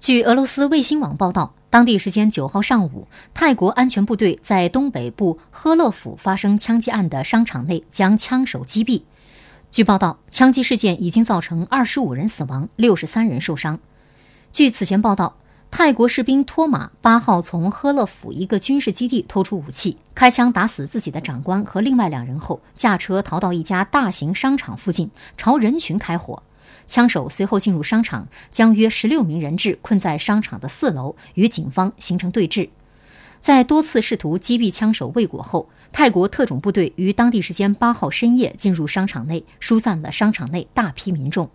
据俄罗斯卫星网报道，当地时间九号上午，泰国安全部队在东北部呵勒府发生枪击案的商场内将枪手击毙。据报道，枪击事件已经造成二十五人死亡，六十三人受伤。据此前报道，泰国士兵托马八号从呵勒府一个军事基地偷出武器，开枪打死自己的长官和另外两人后，驾车逃到一家大型商场附近，朝人群开火。枪手随后进入商场，将约十六名人质困在商场的四楼，与警方形成对峙。在多次试图击毙枪手未果后，泰国特种部队于当地时间八号深夜进入商场内，疏散了商场内大批民众。